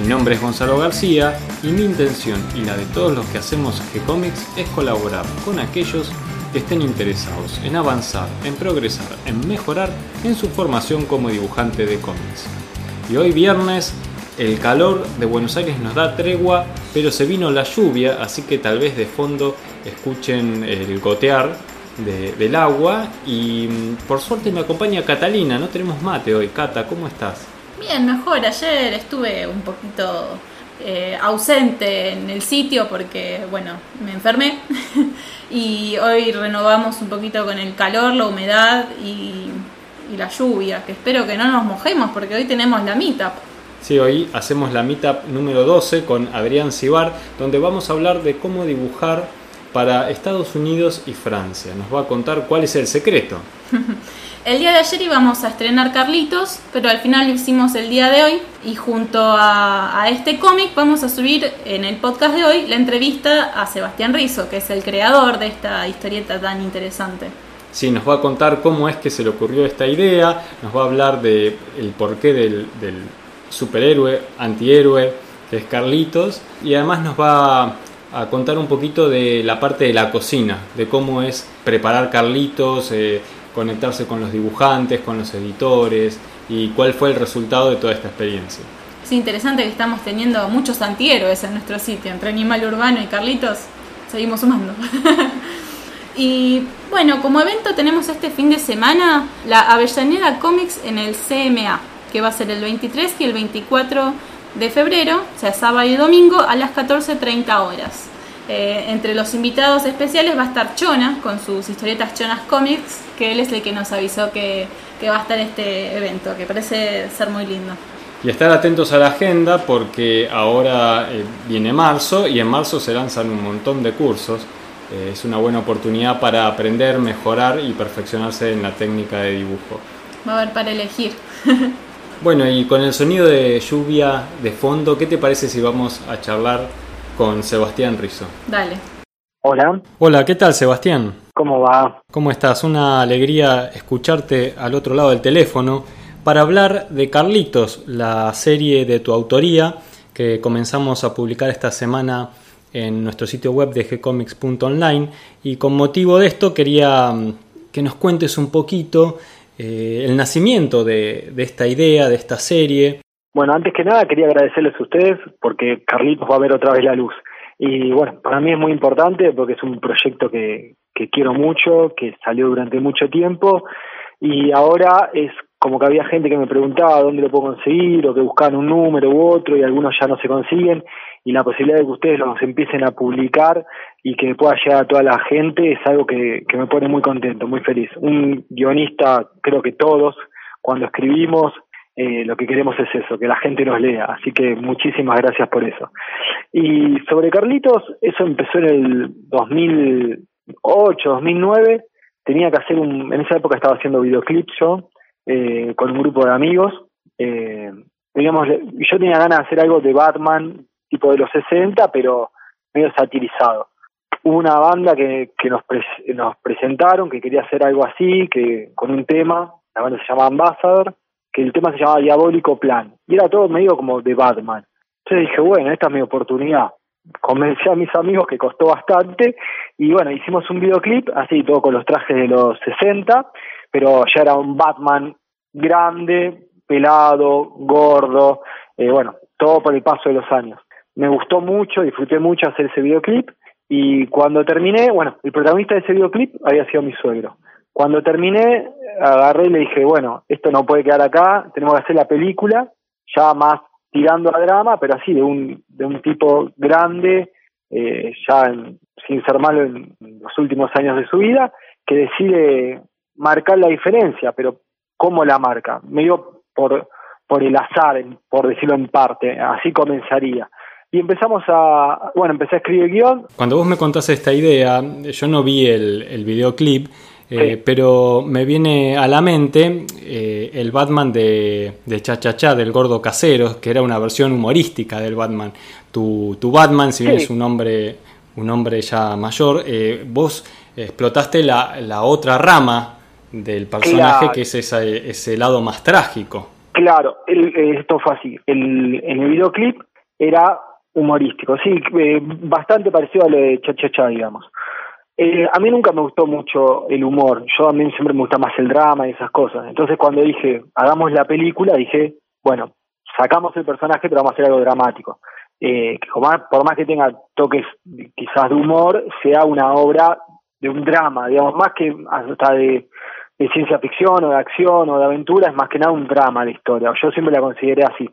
Mi nombre es Gonzalo García y mi intención y la de todos los que hacemos G-Comics es colaborar con aquellos que estén interesados en avanzar, en progresar, en mejorar en su formación como dibujante de cómics. Y hoy viernes el calor de Buenos Aires nos da tregua, pero se vino la lluvia, así que tal vez de fondo escuchen el gotear del agua. Y mm, por suerte me acompaña Catalina, no tenemos mate hoy. Cata, ¿cómo estás? Bien, mejor. Ayer estuve un poquito eh, ausente en el sitio porque, bueno, me enfermé. y hoy renovamos un poquito con el calor, la humedad y, y la lluvia, que espero que no nos mojemos porque hoy tenemos la mitad. Sí, hoy hacemos la meetup número 12 con Adrián Cibar, donde vamos a hablar de cómo dibujar para Estados Unidos y Francia. Nos va a contar cuál es el secreto. El día de ayer íbamos a estrenar Carlitos, pero al final lo hicimos el día de hoy y junto a, este cómic vamos a subir en el podcast de hoy la entrevista a Sebastián Rizzo, que es el creador de esta historieta tan interesante. Sí, nos va a contar cómo es que se le ocurrió esta idea, nos va a hablar del el porqué del, del superhéroe, antihéroe, que es Carlitos, y además nos va a contar un poquito de la parte de la cocina, de cómo es preparar Carlitos, eh, conectarse con los dibujantes, con los editores, y cuál fue el resultado de toda esta experiencia. Es interesante que estamos teniendo muchos antihéroes en nuestro sitio, entre Animal Urbano y Carlitos, seguimos sumando. y bueno, como evento tenemos este fin de semana la Avellaneda Comics en el CMA, que va a ser el 23 y el 24 de febrero, o sea, sábado y domingo, a las 14.30 horas. Eh, entre los invitados especiales va a estar Chona con sus historietas Chonas Comics, que él es el que nos avisó que, que va a estar este evento, que parece ser muy lindo. Y estar atentos a la agenda porque ahora eh, viene marzo y en marzo se lanzan un montón de cursos. Eh, es una buena oportunidad para aprender, mejorar y perfeccionarse en la técnica de dibujo. Va a haber para elegir. Bueno, y con el sonido de lluvia de fondo, ¿qué te parece si vamos a charlar con Sebastián Rizzo? Dale. Hola, Hola, ¿qué tal Sebastián? ¿cómo va? ¿Cómo estás? Una alegría escucharte al otro lado del teléfono para hablar de Carlitos, la serie de tu autoría que comenzamos a publicar esta semana en nuestro sitio web de gcomics.online y con motivo de esto quería mm, que nos cuentes un poquito eh, el nacimiento de, de esta idea, de esta serie. Bueno, antes que nada quería agradecerles a ustedes porque Carlitos va a ver otra vez la luz. Y bueno, para mí es muy importante porque es un proyecto que, que quiero mucho, que salió durante mucho tiempo y ahora es como que había gente que me preguntaba dónde lo puedo conseguir o que buscaban un número u otro y algunos ya no se consiguen y la posibilidad de que ustedes los empiecen a publicar y que pueda llegar a toda la gente es algo que, que me pone muy contento, muy feliz. Un guionista, creo que todos, cuando escribimos, eh, lo que queremos es eso, que la gente nos lea. Así que muchísimas gracias por eso. Y sobre Carlitos, eso empezó en el 2008, 2009. Tenía que hacer un, en esa época estaba haciendo videoclips yo, eh, con un grupo de amigos. Eh, digamos, yo tenía ganas de hacer algo de Batman, tipo de los 60, pero medio satirizado. Hubo una banda que, que nos, pre nos presentaron que quería hacer algo así, que con un tema, la banda se llama Ambassador, que el tema se llamaba Diabólico Plan, y era todo medio como de Batman. Entonces dije, bueno, esta es mi oportunidad. Convencí a mis amigos que costó bastante, y bueno, hicimos un videoclip, así todo con los trajes de los 60, pero ya era un Batman grande, pelado, gordo, eh, bueno, todo por el paso de los años. Me gustó mucho, disfruté mucho hacer ese videoclip, y cuando terminé, bueno, el protagonista de ese videoclip había sido mi suegro. Cuando terminé, agarré y le dije, bueno, esto no puede quedar acá, tenemos que hacer la película, ya más tirando a drama, pero así, de un, de un tipo grande, eh, ya en, sin ser malo en los últimos años de su vida, que decide marcar la diferencia, pero ¿cómo la marca? Medio por, por el azar, por decirlo en parte, así comenzaría. y empezamos a, bueno, empecé a escribir guion. Cuando vos me contaste esta idea, yo no vi el, el videoclip, eh, pero me viene a la mente eh, el Batman de, de Cha Cha Cha, del gordo casero, que era una versión humorística del Batman. Tu, tu Batman, si bien es un hombre, un hombre ya mayor, eh, vos explotaste la, la, otra rama del personaje, que es ese, ese lado más trágico. Claro, el, esto fue así. El, en el videoclip era humorístico, sí, bastante parecido a lo de Cha Cha Cha, digamos. Eh, a mí nunca me gustó mucho el humor, yo a mí siempre me gusta más el drama y esas cosas. Entonces cuando dije, hagamos la película, dije, bueno, sacamos el personaje, pero vamos a hacer algo dramático. Eh, que por más que tenga toques quizás de humor, sea una obra de un drama, digamos, más que hasta de, ciencia ficción o de acción o de aventura, es más que nada un drama la historia. Yo siempre la consideré así.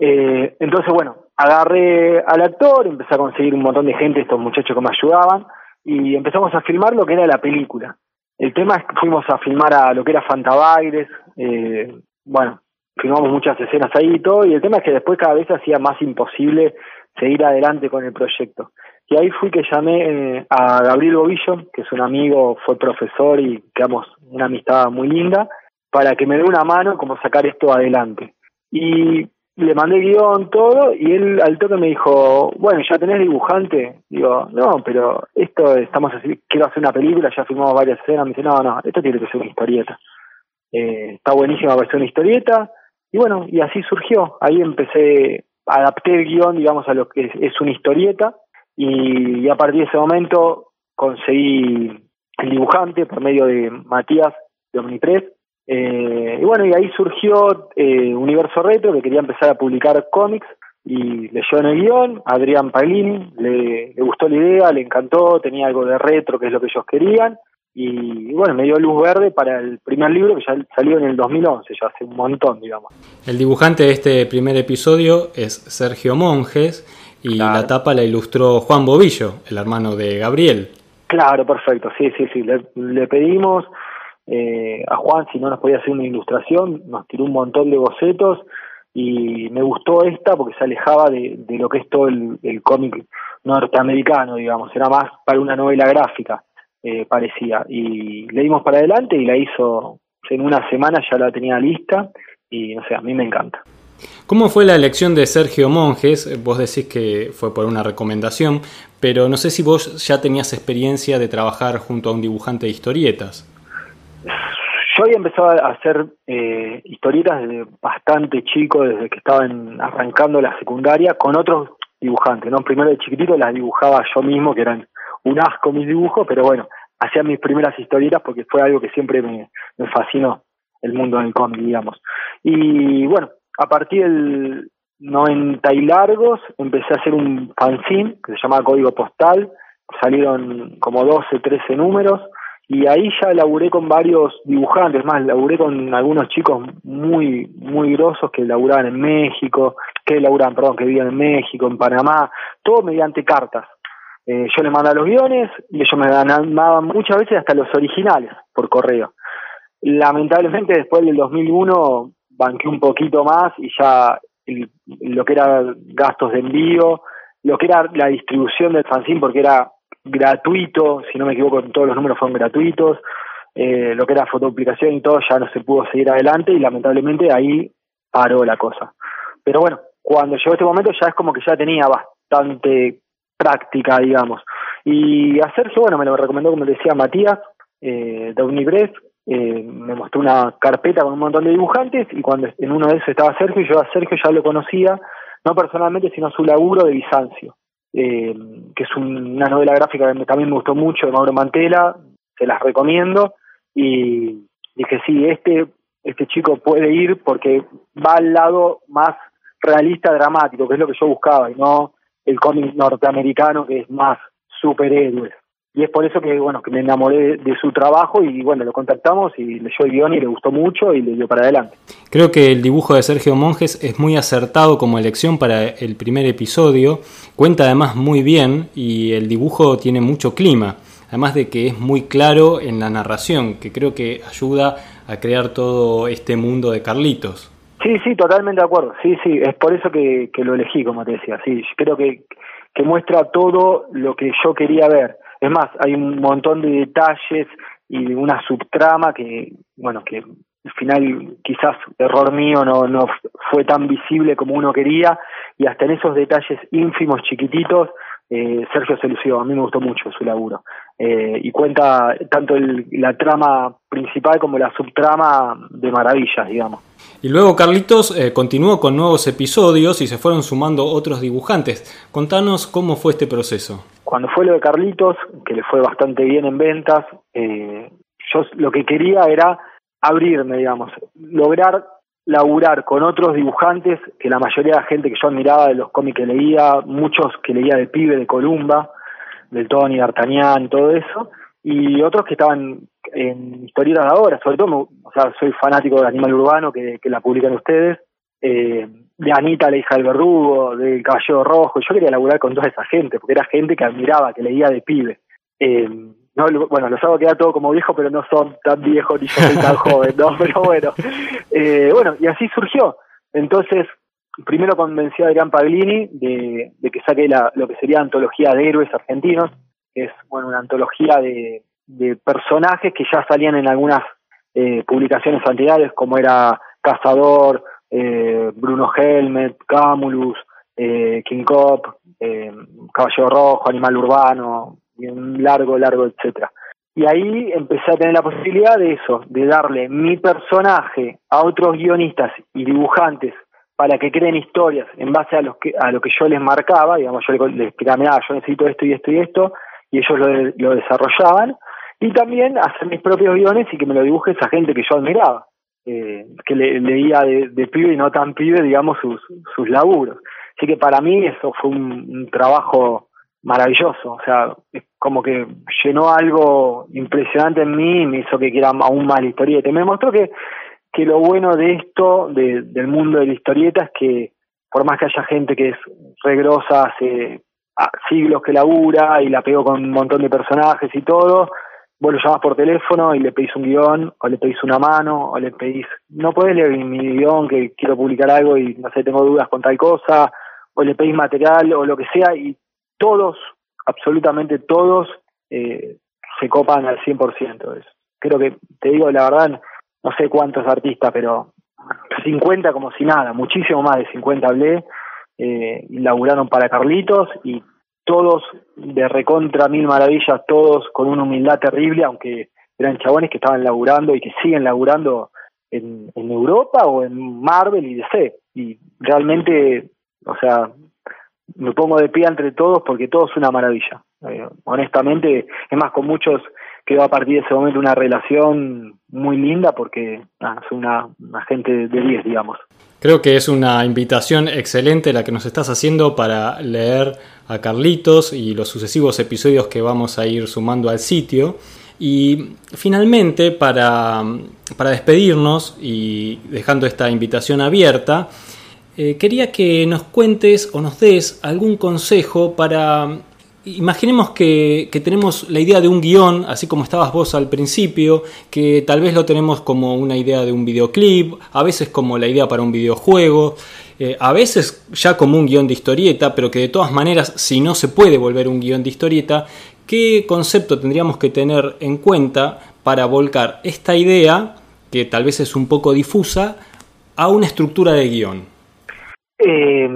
Eh, entonces, bueno, agarré al actor, empecé a conseguir un montón de gente, estos muchachos que me ayudaban, y empezamos a filmar lo que era la película. El tema es que fuimos a filmar a lo que era Fantabaires, eh, bueno, filmamos muchas escenas ahí y todo, y el tema es que después cada vez hacía más imposible seguir adelante con el proyecto. Y ahí fui que llamé eh, a Gabriel Bobillo, que es un amigo, fue profesor y quedamos una amistad muy linda, para que me dé una mano como sacar esto adelante. Y le mandé guion, todo, y él al toque me dijo, bueno, ¿ya tenés dibujante? Digo, no, pero esto, estamos así, quiero hacer una película, ya filmamos varias escenas, me dice, no, no, esto tiene que ser una historieta. Eh, está buenísima para ser una historieta, y bueno, y así surgió, ahí empecé, adapté el guion, digamos, a lo que es, una historieta, y, a partir de ese momento conseguí el dibujante por medio de Matías de Omnipress, eh, y bueno, y ahí surgió eh, Universo Retro, que quería empezar a publicar cómics, y leyó en el guion, Adrián Paglini, le, gustó la idea, le encantó, tenía algo de retro, que es lo que ellos querían, y, bueno, me dio luz verde para el primer libro que ya salió en el 2011, ya hace un montón, digamos. El dibujante de este primer episodio es Sergio Monjes, y la tapa la ilustró Juan Bobillo, el hermano de Gabriel. Claro, perfecto, sí, sí, sí, le pedimos eh, a Juan si no nos podía hacer una ilustración, nos tiró un montón de bocetos y me gustó esta porque se alejaba de, lo que es todo el, cómic norteamericano, digamos, era más para una novela gráfica, eh, parecía. Y le dimos para adelante y la hizo en una semana, ya la tenía lista y no sé, a mí me encanta. ¿Cómo fue la elección de Sergio Monjes? Vos decís que fue por una recomendación, pero no sé si vos ya tenías experiencia de trabajar junto a un dibujante de historietas. Yo había empezado a hacer eh, historietas desde bastante chico, desde que estaba arrancando la secundaria, con otros dibujantes, ¿no? Primero de chiquitito las dibujaba yo mismo, que eran un asco mis dibujos, pero bueno, hacía mis primeras historietas porque fue algo que siempre me, fascinó, el mundo del cómic, digamos. Y bueno, a partir del 90 y largos empecé a hacer un fanzine que se llamaba Código Postal, salieron como 12, 13 números, y ahí ya laburé con varios dibujantes, más laburé con algunos chicos muy muy grosos que laburaban en México, que laburaban, perdón, que vivían en México, en Panamá, todo mediante cartas. Eh, yo les mandaba los guiones y ellos me mandaban muchas veces hasta los originales por correo. Lamentablemente después del 2001 banqué un poquito más y ya lo que era gastos de envío, lo que era la distribución del fanzine, porque era gratuito, si no me equivoco, todos los números fueron gratuitos, eh, lo que era fotopublicación y todo ya no se pudo seguir adelante y lamentablemente ahí paró la cosa. Pero bueno, cuando llegó este momento ya es como que ya tenía bastante práctica, digamos. Y Sergio, bueno, me lo recomendó, como decía, Matías, eh, de Unibref, eh, me mostró una carpeta con un montón de dibujantes y cuando en uno de esos estaba Sergio, yo a Sergio ya lo conocía, no personalmente, sino su laburo de Bizancio eh, que es una novela gráfica que también me gustó mucho de Mauro Mantela, se las recomiendo. Y dije sí, este, este chico puede ir porque va al lado más realista dramático, que es lo que yo buscaba, y no el cómic norteamericano que es más superhéroes y es por eso que bueno que me enamoré de, su trabajo y bueno lo contactamos y leyó el guion y le gustó mucho y le dio para adelante. Creo que el dibujo de Sergio Monjes es muy acertado como elección para el primer episodio, cuenta además muy bien y el dibujo tiene mucho clima, además de que es muy claro en la narración, que creo que ayuda a crear todo este mundo de Carlitos. Sí, sí, totalmente de acuerdo. Sí, sí, es por eso que, que lo elegí, como te decía. Sí, creo que, que muestra todo lo que yo quería ver. Es más, hay un montón de detalles y una subtrama que, bueno, que al final quizás error mío no, fue tan visible como uno quería y hasta en esos detalles ínfimos, chiquititos, eh, Sergio se lució, a mí me gustó mucho su laburo. Eh, y cuenta tanto la trama principal como la subtrama de maravillas, digamos. Y luego Carlitos eh, continuó con nuevos episodios y se fueron sumando otros dibujantes. Contanos cómo fue este proceso. Cuando fue lo de Carlitos, que le fue bastante bien en ventas, eh, yo lo que quería era abrirme, digamos, lograr laburar con otros dibujantes, que la mayoría de la gente que yo admiraba de los cómics que leía, muchos que leía de pibe de Columba, del Tony, D'Artagnan, todo eso, y otros que estaban en historietas de ahora, sobre todo, o sea, soy fanático de Animal Urbano, que, que la publican ustedes, eh, de Anita, la hija del verdugo, del Caballero Rojo, yo quería laburar con toda esa gente, porque era gente que admiraba, que leía de pibe. Eh, no, bueno, los hago quedar todo como viejo, pero no son tan viejos ni yo soy tan joven, ¿no? Pero bueno, eh, bueno, y así surgió. Entonces, primero convencí a Adrián Paglini de, de que saque la, lo que sería antología de héroes argentinos, que es, bueno, una antología de, de personajes que ya salían en algunas eh, publicaciones anteriores, como era Cazador, eh, Bruno Helmet, Camulus, eh, King Cop, eh, Rojo, Animal Urbano, y largo, largo, etcétera. Y ahí empecé a tener la posibilidad de eso, de darle mi personaje a otros guionistas y dibujantes para que creen historias en base a, los que, a lo que yo les marcaba, digamos, yo les explicaba, yo necesito esto y esto y esto, y ellos lo, lo desarrollaban, y también hacer mis propios guiones y que me lo dibuje esa gente que yo admiraba, eh, que le, leía de, pibe y no tan pibe, digamos, sus, sus laburos. Así que para mí eso fue un, trabajo maravilloso, o sea, es como que llenó algo impresionante en mí y me hizo que quiera aún más la historieta. Y me mostró que, que lo bueno de esto, de, del mundo de la historieta, es que por más que haya gente que es regrosa hace siglos que labura y la pegó con un montón de personajes y todo, vos lo llamás por teléfono y le pedís un guion, o le pedís una mano, o le pedís, no podés leer mi guion que quiero publicar algo y no sé, tengo dudas con tal cosa, o le pedís material o lo que sea y todos, absolutamente todos, eh, se copan al 100%. Es, creo que, te digo la verdad, no sé cuántos artistas, pero 50 como si nada, muchísimo más de 50 hablé, eh, laburaron para Carlitos y todos de recontra mil maravillas, todos con una humildad terrible, aunque eran chabones que estaban laburando y que siguen laburando en, Europa o en Marvel y DC. Y realmente, o sea, me pongo de pie entre todos porque todo es una maravilla. Eh, honestamente, es más, con muchos quedó a partir de ese momento una relación muy linda porque ah, es una, una gente de 10, digamos. Creo que es una invitación excelente la que nos estás haciendo para leer a Carlitos y los sucesivos episodios que vamos a ir sumando al sitio. Y finalmente, para, para despedirnos y dejando esta invitación abierta, eh, quería que nos cuentes o nos des algún consejo para... Imaginemos que, que, tenemos la idea de un guion, así como estabas vos al principio, que tal vez lo tenemos como una idea de un videoclip, a veces como la idea para un videojuego, eh, a veces ya como un guion de historieta, pero que de todas maneras, si no se puede volver un guion de historieta, ¿qué concepto tendríamos que tener en cuenta para volcar esta idea, que tal vez es un poco difusa, a una estructura de guion? Eh,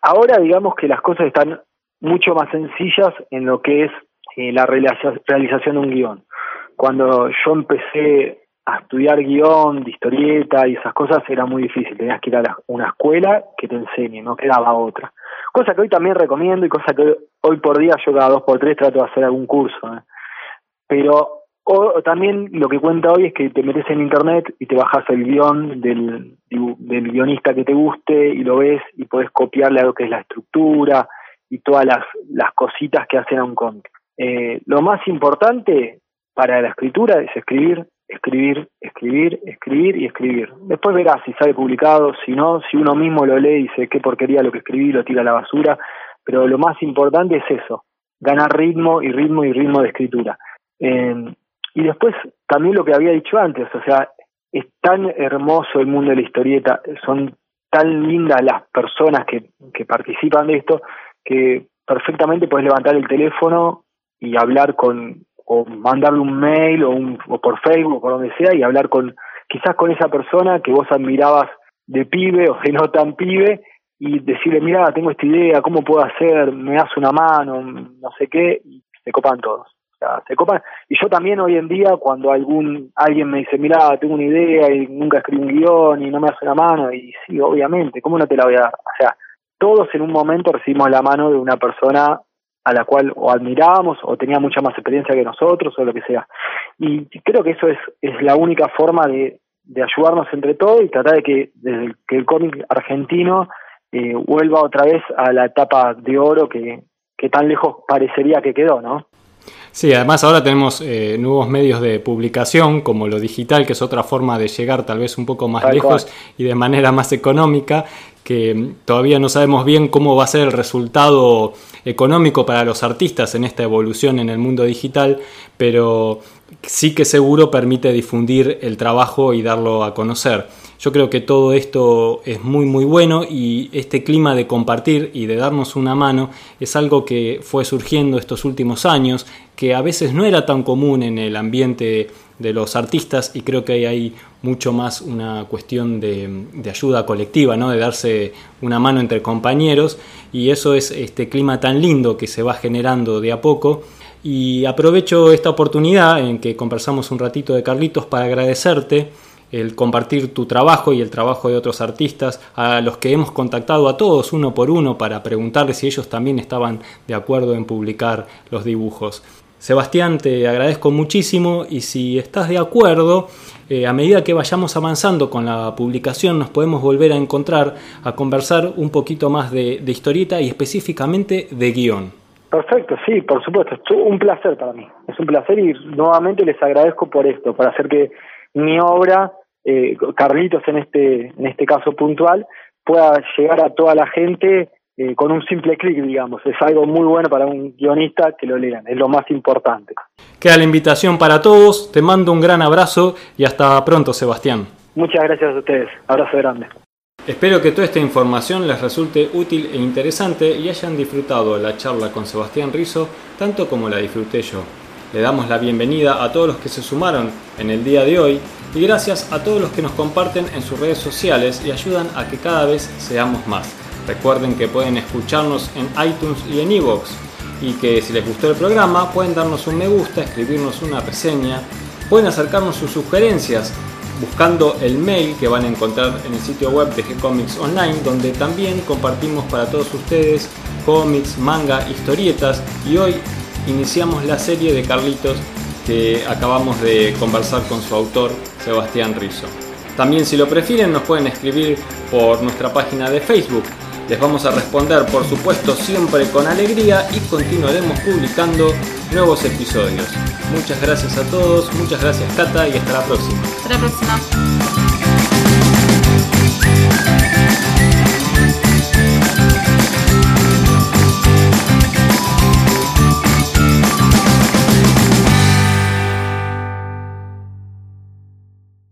ahora digamos que las cosas están mucho más sencillas en lo que es eh, la realización de un guion. Cuando yo empecé a estudiar guion, de historieta y esas cosas era muy difícil, tenías que ir a una escuela que te enseñe, no quedaba otra. Cosa que hoy también recomiendo y cosa que hoy por día yo cada dos por tres trato de hacer algún curso. ¿eh? Pero o, también lo que cuenta hoy es que te metes en internet y te bajas el guion del, del guionista que te guste y lo ves y puedes copiarle a lo que es la estructura y todas las, las cositas que hacen a un cómic. Eh, lo más importante para la escritura es escribir, escribir, escribir, escribir y escribir. Después verás si sale publicado, si no, si uno mismo lo lee y dice qué porquería lo que escribí, lo tira a la basura, pero lo más importante es eso, ganar ritmo y ritmo y ritmo de escritura. Eh, y después también lo que había dicho antes, o sea, es tan hermoso el mundo de la historieta, son tan lindas las personas que, que participan de esto, que perfectamente puedes levantar el teléfono y hablar con, o mandarle un mail o, un, o por Facebook o por donde sea y hablar con, quizás con esa persona que vos admirabas de pibe o de no tan pibe y decirle, mira, tengo esta idea, ¿cómo puedo hacer? Me das una mano, no sé qué, y se copan todos se copan. Y yo también hoy en día, cuando algún alguien me dice, mira, tengo una idea y nunca escribí un guion y no me hace la mano, y sí, obviamente, ¿cómo no te la voy a dar? O sea, todos en un momento recibimos la mano de una persona a la cual o admirábamos o tenía mucha más experiencia que nosotros o lo que sea. Y creo que eso es, es la única forma de, de ayudarnos entre todos y tratar de que, desde que el cómic argentino eh, vuelva otra vez a la etapa de oro que, que tan lejos parecería que quedó, ¿no? Sí, además ahora tenemos eh, nuevos medios de publicación como lo digital, que es otra forma de llegar tal vez un poco más lejos y de manera más económica, que todavía no sabemos bien cómo va a ser el resultado económico para los artistas en esta evolución en el mundo digital, pero sí que seguro permite difundir el trabajo y darlo a conocer. Yo creo que todo esto es muy muy bueno y este clima de compartir y de darnos una mano es algo que fue surgiendo estos últimos años, que a veces no era tan común en el ambiente de los artistas y creo que hay mucho más una cuestión de, ayuda colectiva, ¿no? de darse una mano entre compañeros y eso es este clima tan lindo que se va generando de a poco y aprovecho esta oportunidad en que conversamos un ratito de Carlitos para agradecerte el compartir tu trabajo y el trabajo de otros artistas, a los que hemos contactado a todos uno por uno para preguntarles si ellos también estaban de acuerdo en publicar los dibujos. Sebastián, te agradezco muchísimo y si estás de acuerdo, eh, a medida que vayamos avanzando con la publicación nos podemos volver a encontrar a conversar un poquito más de, de historieta y específicamente de guion. Perfecto, sí, por supuesto, es un placer para mí, es un placer y nuevamente les agradezco por esto, para hacer que mi obra eh, Carlitos en este, en este caso puntual, pueda llegar a toda la gente eh, con un simple clic, digamos. Es algo muy bueno para un guionista que lo lean, es lo más importante. Queda la invitación para todos, te mando un gran abrazo y hasta pronto, Sebastián. Muchas gracias a ustedes, abrazo grande. Espero que toda esta información les resulte útil e interesante y hayan disfrutado la charla con Sebastián Rizo tanto como la disfruté yo. Le damos la bienvenida a todos los que se sumaron en el día de hoy y gracias a todos los que nos comparten en sus redes sociales y ayudan a que cada vez seamos más. Recuerden que pueden escucharnos en iTunes y en iVoox y que si les gustó el programa pueden darnos un me gusta, escribirnos una reseña, pueden acercarnos sus sugerencias buscando el mail que van a encontrar en el sitio web de G-Comics Online, donde también compartimos para todos ustedes cómics, manga, historietas y hoy iniciamos la serie de Carlitos que acabamos de conversar con su autor, Sebastián Rizzo. También si lo prefieren nos pueden escribir por nuestra página de Facebook. Les vamos a responder por supuesto siempre con alegría y continuaremos publicando nuevos episodios. Muchas gracias a todos, muchas gracias Cata y hasta la próxima. Hasta la próxima.